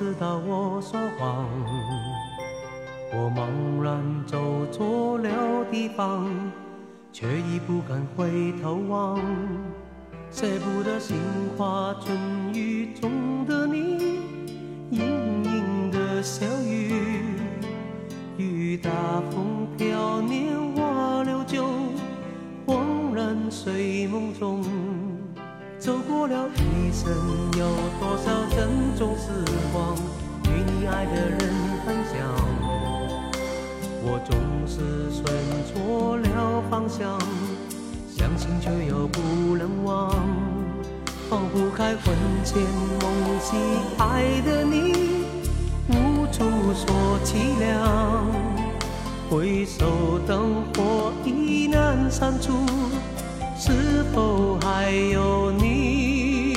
知道我说谎，我茫然走错了地方，却已不敢回头望。舍不得杏花春雨中的你，盈盈的小雨，雨打风飘，年华流久，恍然睡梦中。走过了一生，却又不能忘，放不开魂牵梦系爱的你，无处说凄凉。回首灯火已难删除。是否还有你？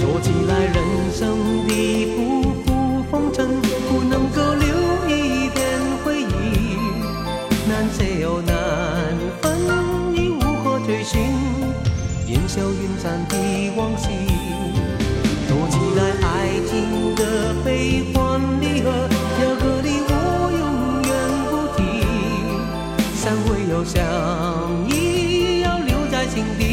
说起来，人生的浮浮风尘，忆往昔说起来爱情的悲欢离合这个你我永远不提。相会又相依要留在心底。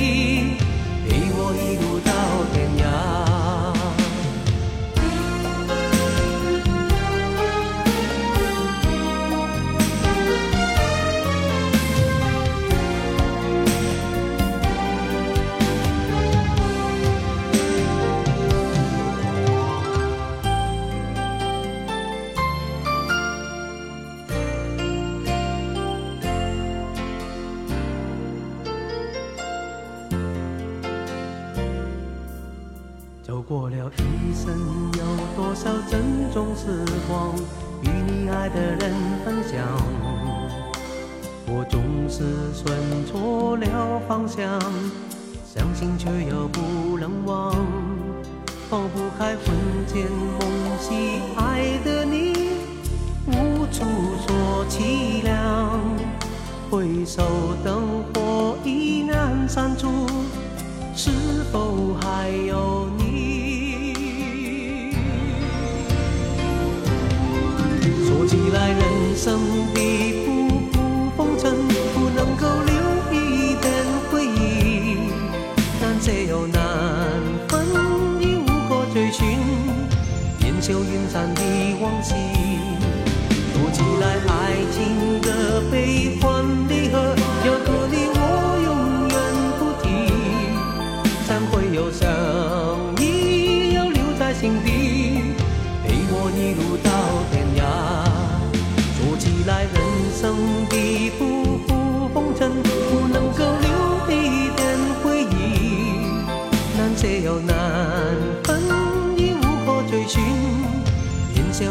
人生的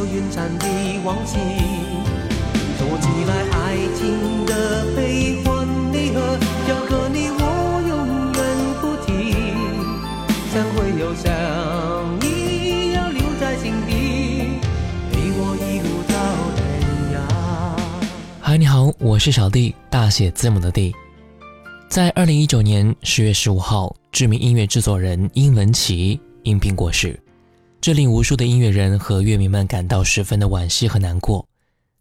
烟消云散的往昔。说起来，爱情的悲欢离合，要和你我永远不提，忏悔又相依，要留在心底，陪我一路到天涯。嗨，你好，我是小弟，大写字母的弟。在二零一九年十月十五号，知名音乐制作人殷文琪因病过世，这令无数的音乐人和乐迷们感到十分的惋惜和难过。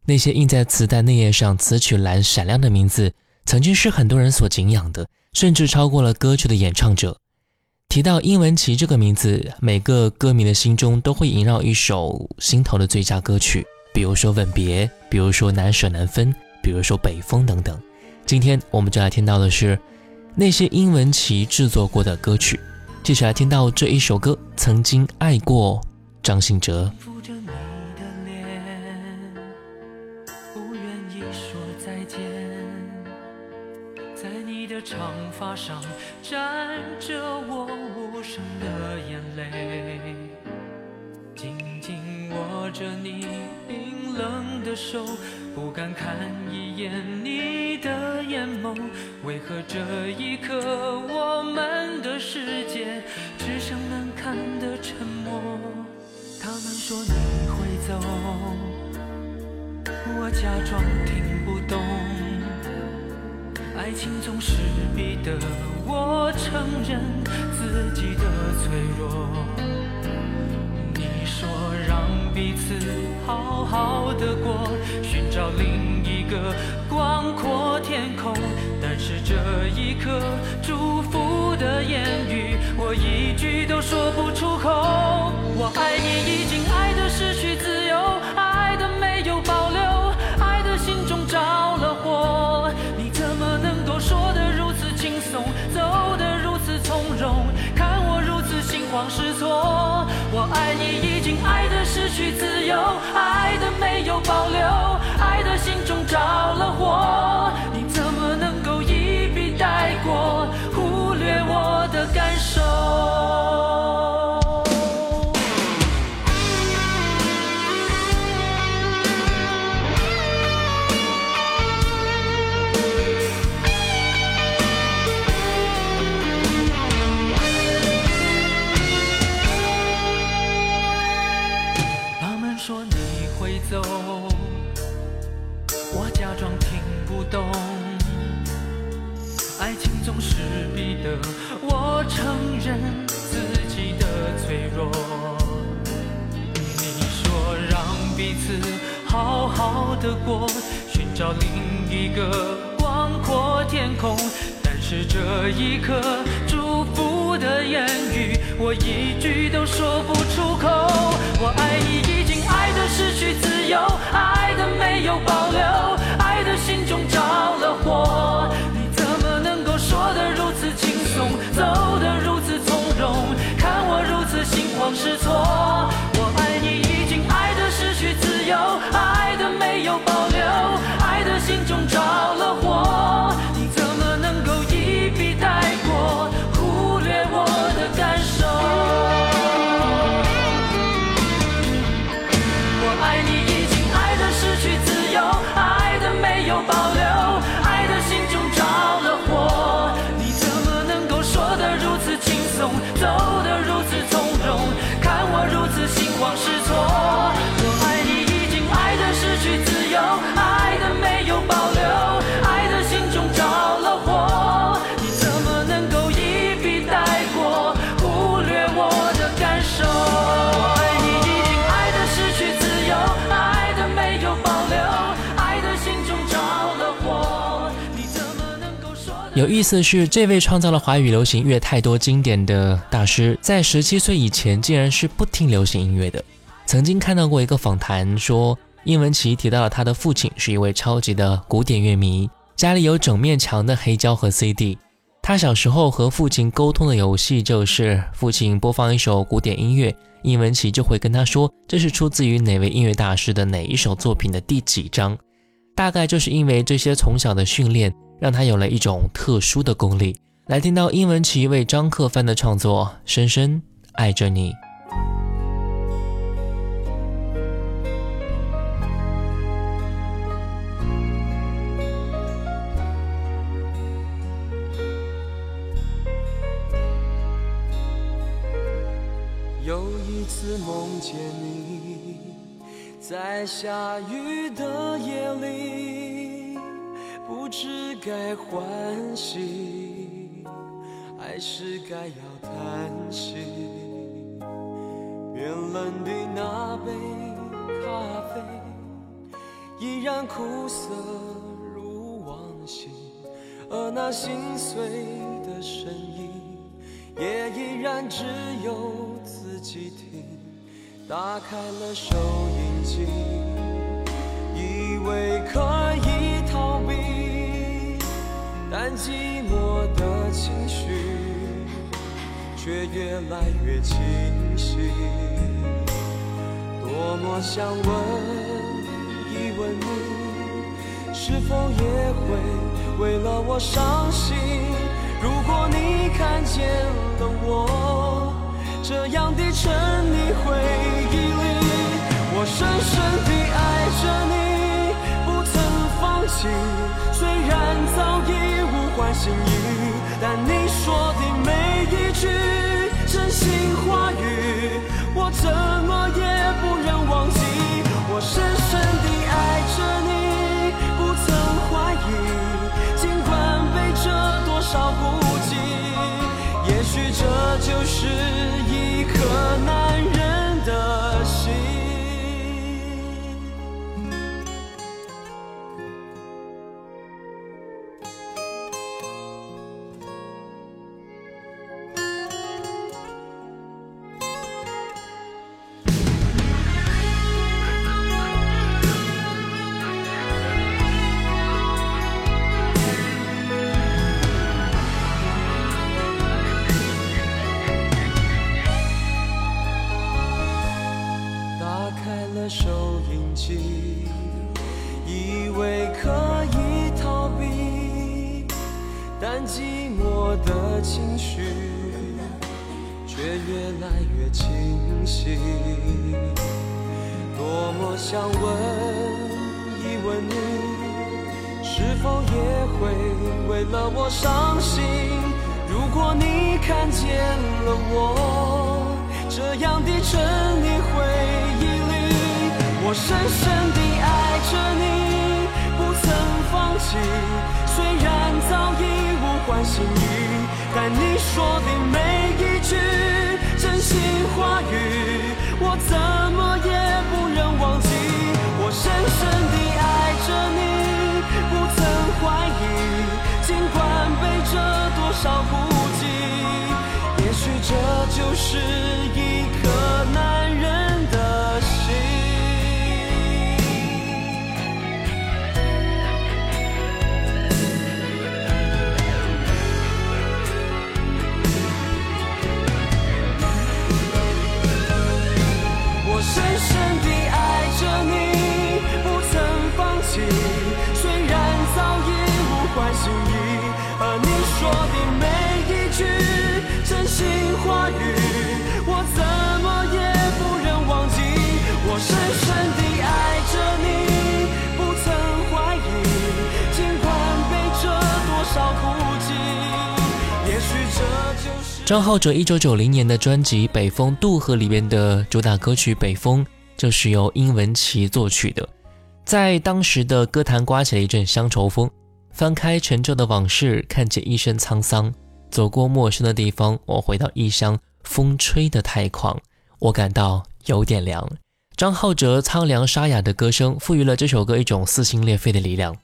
那些印在磁带内页上词曲栏闪亮的名字，曾经是很多人所敬仰的，甚至超过了歌曲的演唱者。提到殷文琪这个名字，每个歌迷的心中都会萦绕一首心头的最佳歌曲。比如说吻别，比如说难舍难分，比如说北风等等，今天我们就来听到的是那些英文旗制作过的歌曲，继续来听到这一首歌《曾经爱过》，张信哲。长发上沾着我无声的眼泪，紧紧握着你冰冷的手，不敢看一眼你的眼眸。为何这一刻我们的世界只剩难堪的沉默？他们说你会走，我假装听不懂。爱情总是逼得我承认自己的脆弱。你说让彼此好好的过，另一个广阔天空。但是这一刻祝福的言语，我一句都说不出口。我爱你已经爱得失爱情总是逼得我承认自己的脆弱。你说让彼此好好的过，寻找另一个广阔天空。但是这一刻祝福的言语，我一句都说不出口。我爱你已经爱得失去自由，爱的没有保留，爱的心中着了火。走得如此从容，看我如此心慌失措。我爱你已经爱得失去自由，爱得没有保有意思的是，这位创造了华语流行乐太多经典的大师，在十七岁以前竟然是不听流行音乐的。曾经看到过一个访谈，说英文琪提到了他的父亲是一位超级的古典乐迷，家里有整面墙的黑胶和 CD。他小时候和父亲沟通的游戏就是，父亲播放一首古典音乐，英文琪就会跟他说这是出自于哪位音乐大师的哪一首作品的第几章。大概就是因为这些从小的训练。让他有了一种特殊的功力。来听到英文奇为张克帆的创作《深深爱着你》。有一次梦见你在下雨的夜里。不知该欢喜，还是该要叹息。冰冷的那杯咖啡，依然苦涩如往昔，而那心碎的声音，也依然只有自己听。打开了收音机，以为可以逃避。但寂寞的情绪却越来越清晰。多么想问一问你，是否也会为了我伤心？如果你看见了我这样的沉溺回忆里，我深深地爱着你，虽然早已无关心意，但你说的每一句真心话语，我怎么也不忍忘记。我深深地爱着你，不曾怀疑，尽管背着多少孤寂，也许这就是一颗男寂寞的情绪却越来越清晰。多么想问一问你，是否也会为了我伤心？如果你看见了我这样的沉溺回忆里，我深深地爱着你，不曾放弃。虽然早已无关心意，但你说的每一句真心话语，我怎么也不忍忘记。我深深地爱着你，不曾怀疑，尽管背着多少孤寂，也许这就是一张浩哲一九九零年的专辑《北风渡河》里边的主打歌曲《北风》就是由殷文琪作曲的，在当时的歌坛刮起了一阵乡愁风。翻开陈旧的往事，看见一身沧桑，走过陌生的地方，我回到异乡，风吹得太狂，我感到有点凉。张浩哲苍凉沙哑的歌声，赋予了这首歌一种撕心裂肺的力量。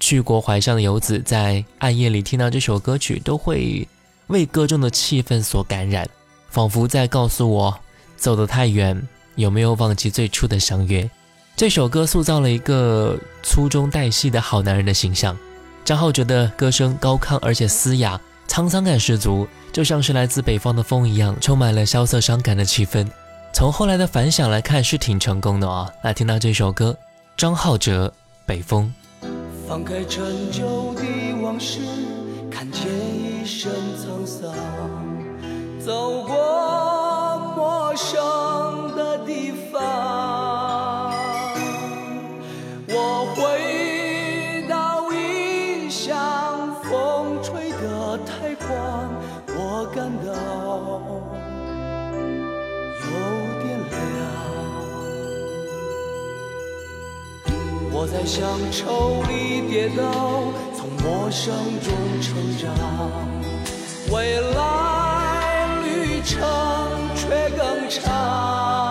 去国怀上的游子，在暗夜里听到这首歌曲，都会为歌中的气氛所感染，仿佛在告诉我，走得太远，有没有忘记最初的相约？这首歌塑造了一个粗中带细的好男人的形象。张浩哲的歌声高亢而且嘶哑，沧桑感十足，就像是来自北方的风一样，充满了萧瑟伤感的气氛。从后来的反响来看，是挺成功的啊、来听到这首歌，张浩哲《北风》。放开陈旧的往事，看见一身沧桑，走过陌生的地方。我回到异乡，风吹得太狂，我感到有点凉。我在乡愁里跌倒，从陌生中成长，未来旅程却更长。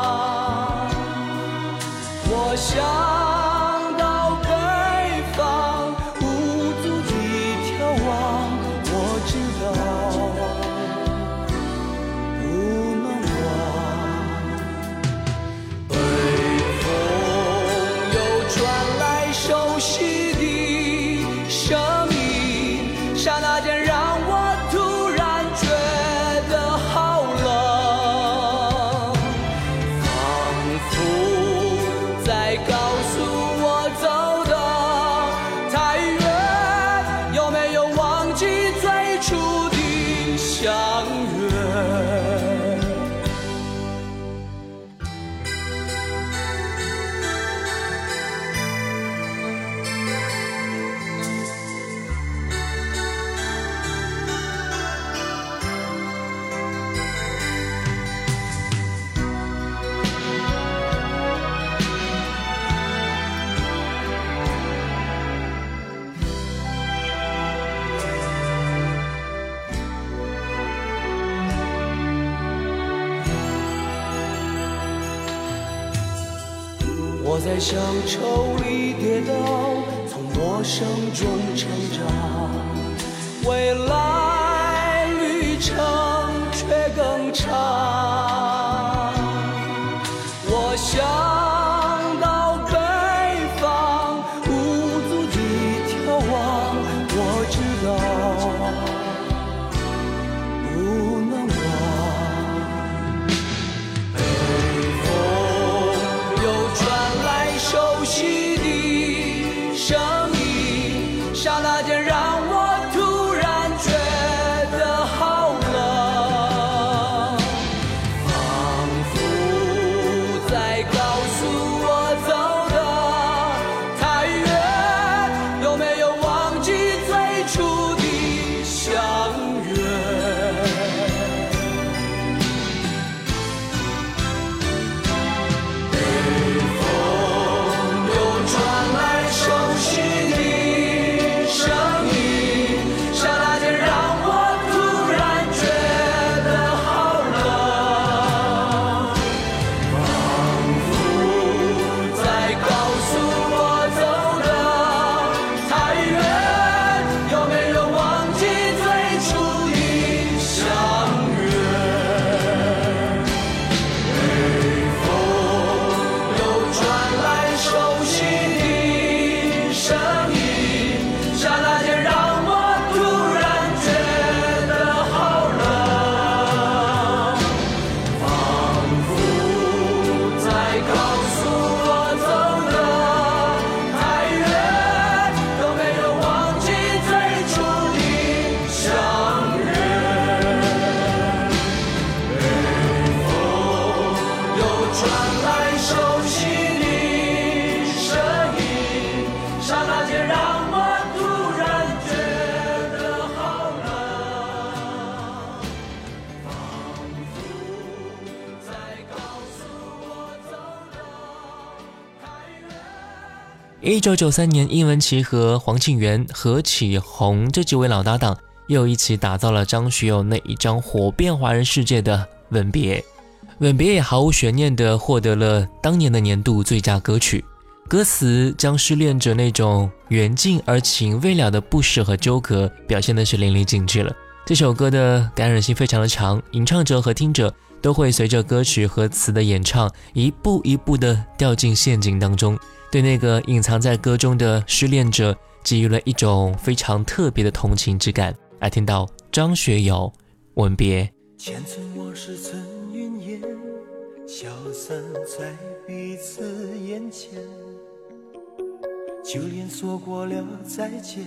更长。一九九三年，殷文琪和黄庆元、何启宏这几位老搭档又一起打造了张学友那一张火遍华人世界的《吻别》。《吻别》也毫无悬念地获得了当年的年度最佳歌曲。歌词将失恋者那种缘尽而情未了的不舍和纠葛表现的是淋漓尽致了。这首歌的感染性非常的强，吟唱者和听者都会随着歌曲和词的演唱，一步一步地掉进陷阱当中。对那个隐藏在歌中的失恋者给予了一种非常特别的同情之感。来听到张学友《吻别》。前尘往事成云烟，消散在彼此眼前。就连说过了再见，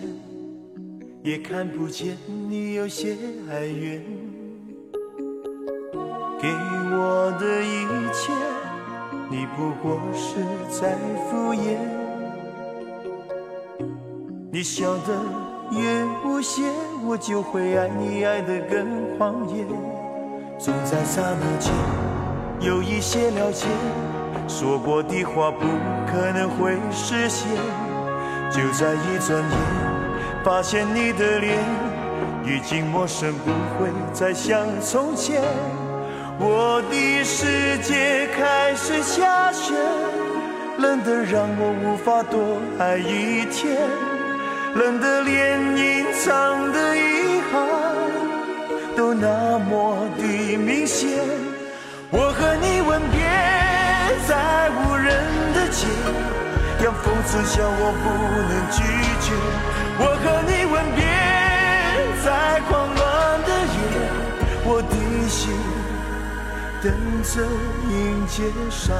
也看不见你有些哀怨。给我的一切。你不过是在敷衍，你笑得越无邪，我就会爱你爱得更狂野。总在刹那间有一些了解，说过的话不可能会实现。就在一转眼，发现你的脸已经陌生，不会再像从前。我的世界开始下雪，冷得让我无法多爱一天，冷得连隐藏的遗憾都那么的明显。我和你吻别在无人的街，让风刺笑我不能拒绝。我和你吻别在狂乱的夜，我的心。等着迎接伤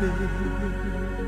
悲。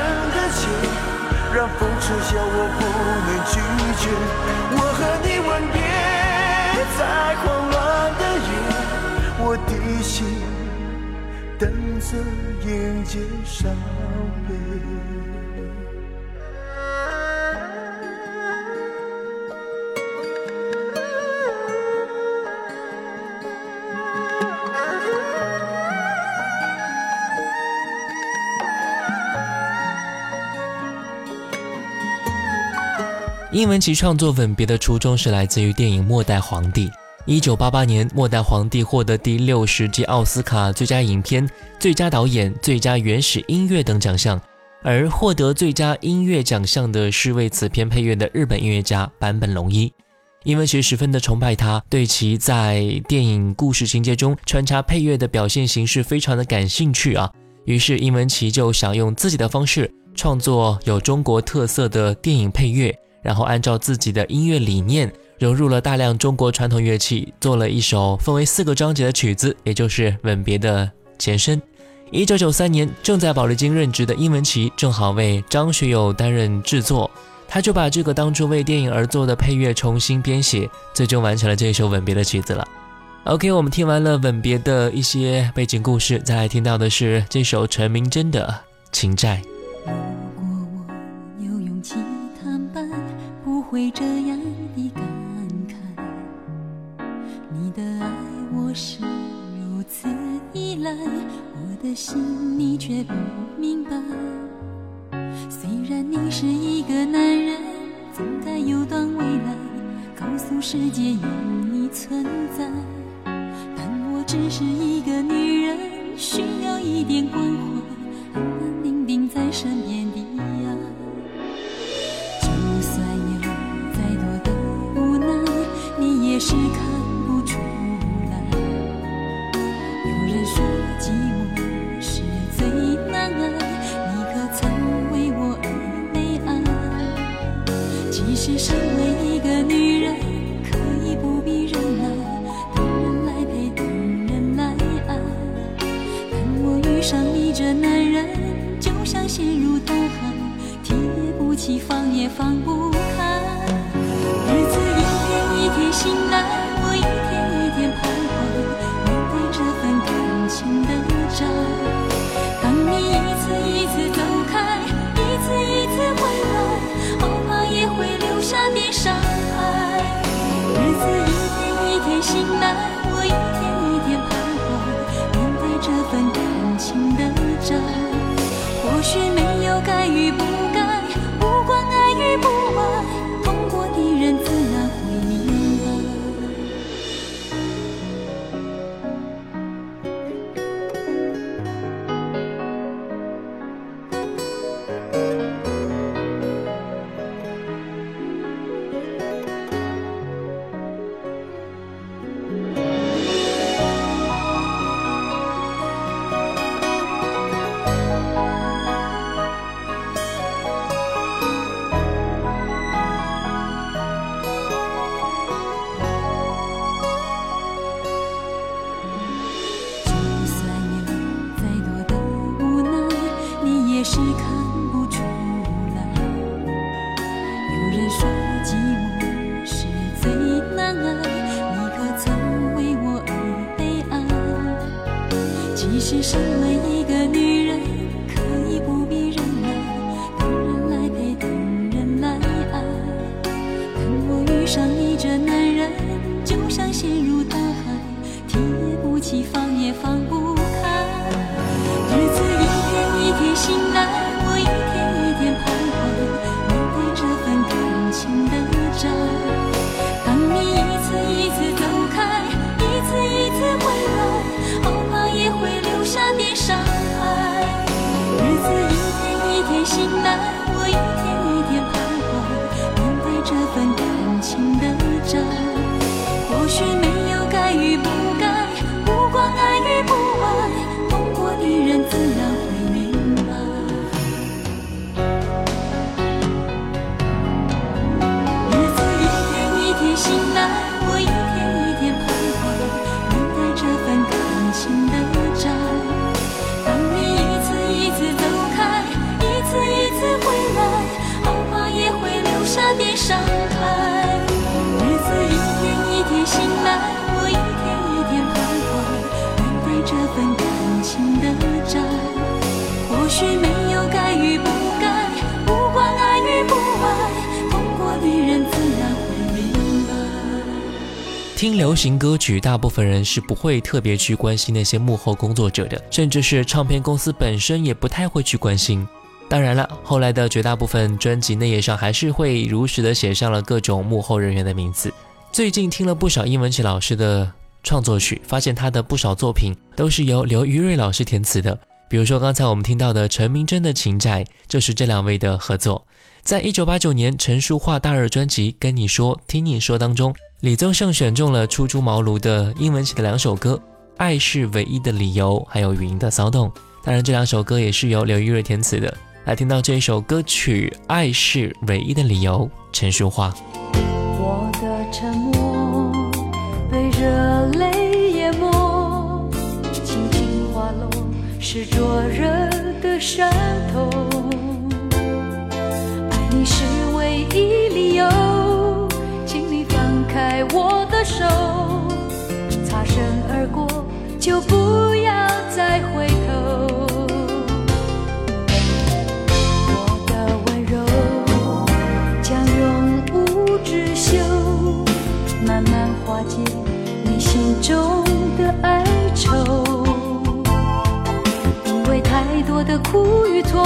让风痴笑，我不能拒绝。我和你吻别在狂乱的夜。我的心等着迎接伤悲。英文琪创作《吻别》的初衷是来自于电影《末代皇帝》。一九八八年，《末代皇帝》获得第六十届奥斯卡最佳影片、最佳导演、最佳原始音乐等奖项，而获得最佳音乐奖项的是为此片配乐的日本音乐家坂本龙一。因为学十分的崇拜他，对其在电影故事情节中穿插配乐的表现形式非常的感兴趣啊。于是伊文奇就想用自己的方式创作有中国特色的电影配乐，然后按照自己的音乐理念。融入了大量中国传统乐器，做了一首分为四个章节的曲子，也就是《吻别》的前身。一九九三年，正在保丽金任职的殷文琪正好为张学友担任制作，他就把这个当初为电影而做的配乐重新编写，最终完成了这首《吻别》的曲子了。OK，我们听完了《吻别》的一些背景故事，再来听到的是这首陈明真的《情债》。会这样的感慨，你的爱我。是如此依赖我的心，你却不明白。虽然你是一个男人，总该有段未来，告诉世界有你存在。但我只是一个女人，绝，大部分人是不会特别去关心那些幕后工作者的，甚至是唱片公司本身也不太会去关心。当然了，后来的绝大部分专辑内页上还是会如实的写上了各种幕后人员的名字。最近听了不少殷文琪老师的创作曲，发现他的不少作品都是由刘于瑞老师填词的。比如说刚才我们听到的陈明真的情债，就是这两位的合作。在一九八九年陈淑桦大热专辑《跟你说听你说》当中，李宗盛选中了初出茅庐的英文写的两首歌《爱是唯一的理由》，还有《语音的骚动》。当然，这两首歌也是由刘玉瑞填词的。来听到这一首歌曲《爱是唯一的理由》，陈淑桦。我的沉默被热泪淹没，轻轻滑落，是灼热的伤痛。的手，擦身而过，就不要再回头。我的温柔将永无止休，慢慢化解你心中的哀愁。因为太多的苦与痛，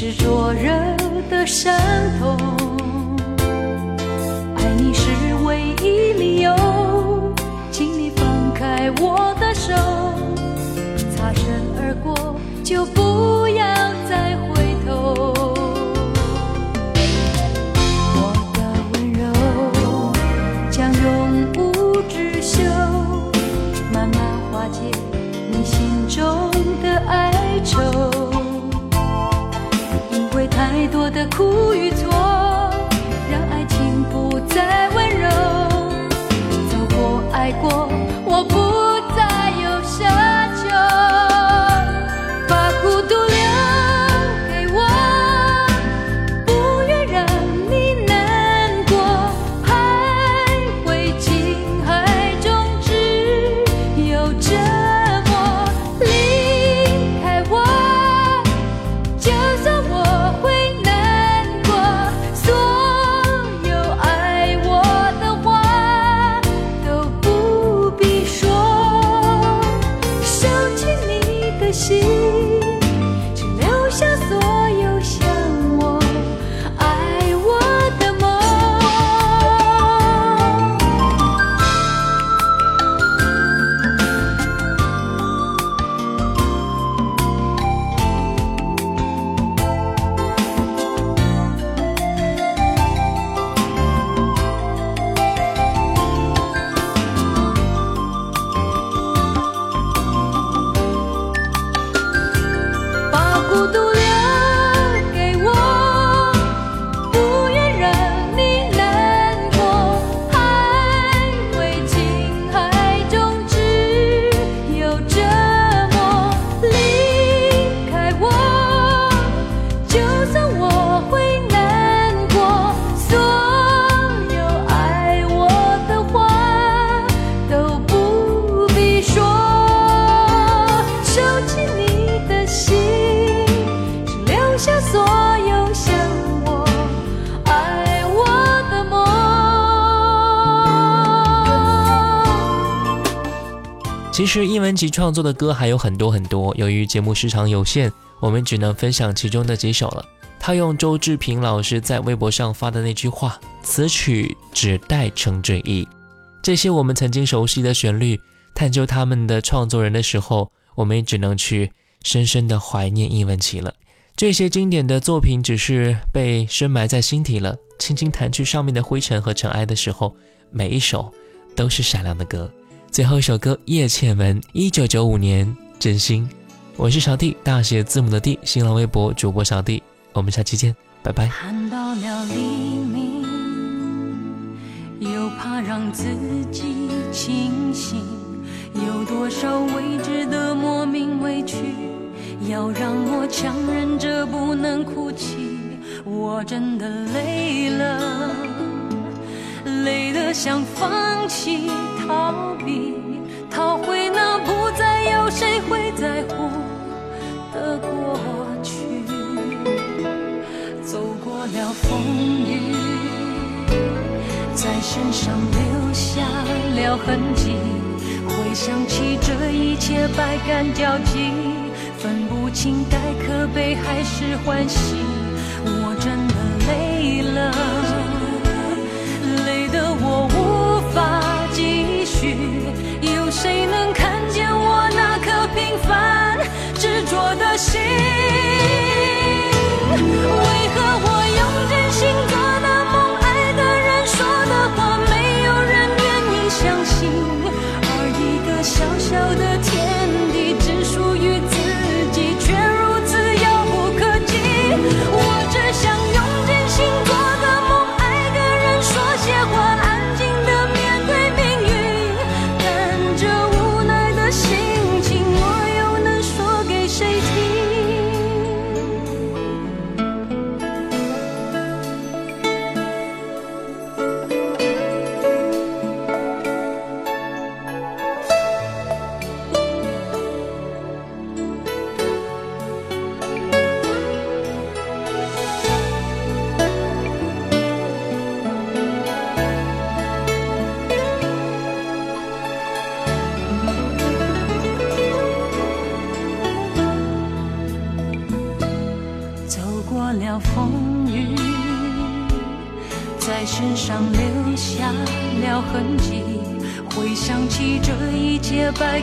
是灼热的伤痛。的苦与其实英文吉创作的歌还有很多很多，由于节目时长有限，我们只能分享其中的几首了。他用周志平老师在微博上发的那句话：“此曲只待成追忆。”这些我们曾经熟悉的旋律，探究他们的创作人的时候，我们也只能去深深的怀念英文奇了。这些经典的作品只是被深埋在心底了，轻轻弹去上面的灰尘和尘埃的时候，每一首都是闪亮的歌。最后一首歌《叶倩文》，一九九五年，真心。我是小弟，大写字母的弟，新浪微博主播小弟。我们下期见，拜拜。看到了黎明，又怕让自己清醒，有多少未知的莫名委屈，要让我强忍着不能哭泣。我真的累了，累得想放弃、逃避，逃回那不再有谁会在乎的过去。走过了风雨，在身上留下了痕迹。回想起这一切，百感交集，分不清该可悲还是欢喜。我真的累了，我无法继续。有谁能看见我那颗平凡执着的心？为何我？用真心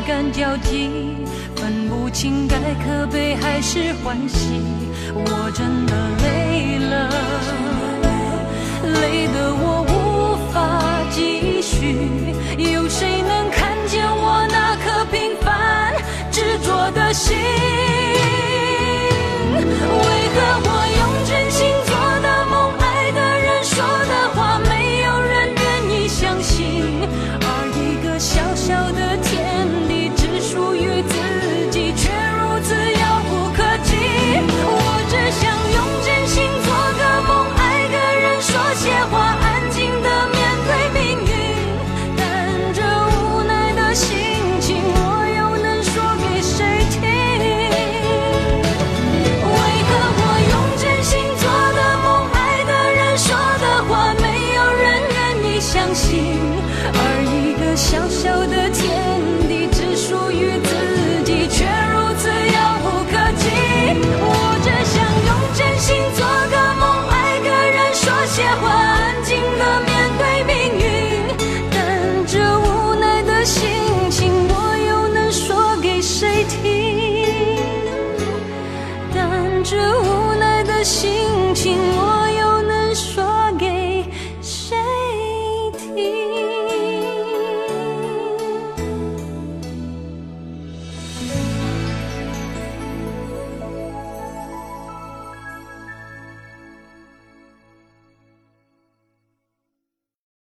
感交集，分不清该可悲还是欢喜。我真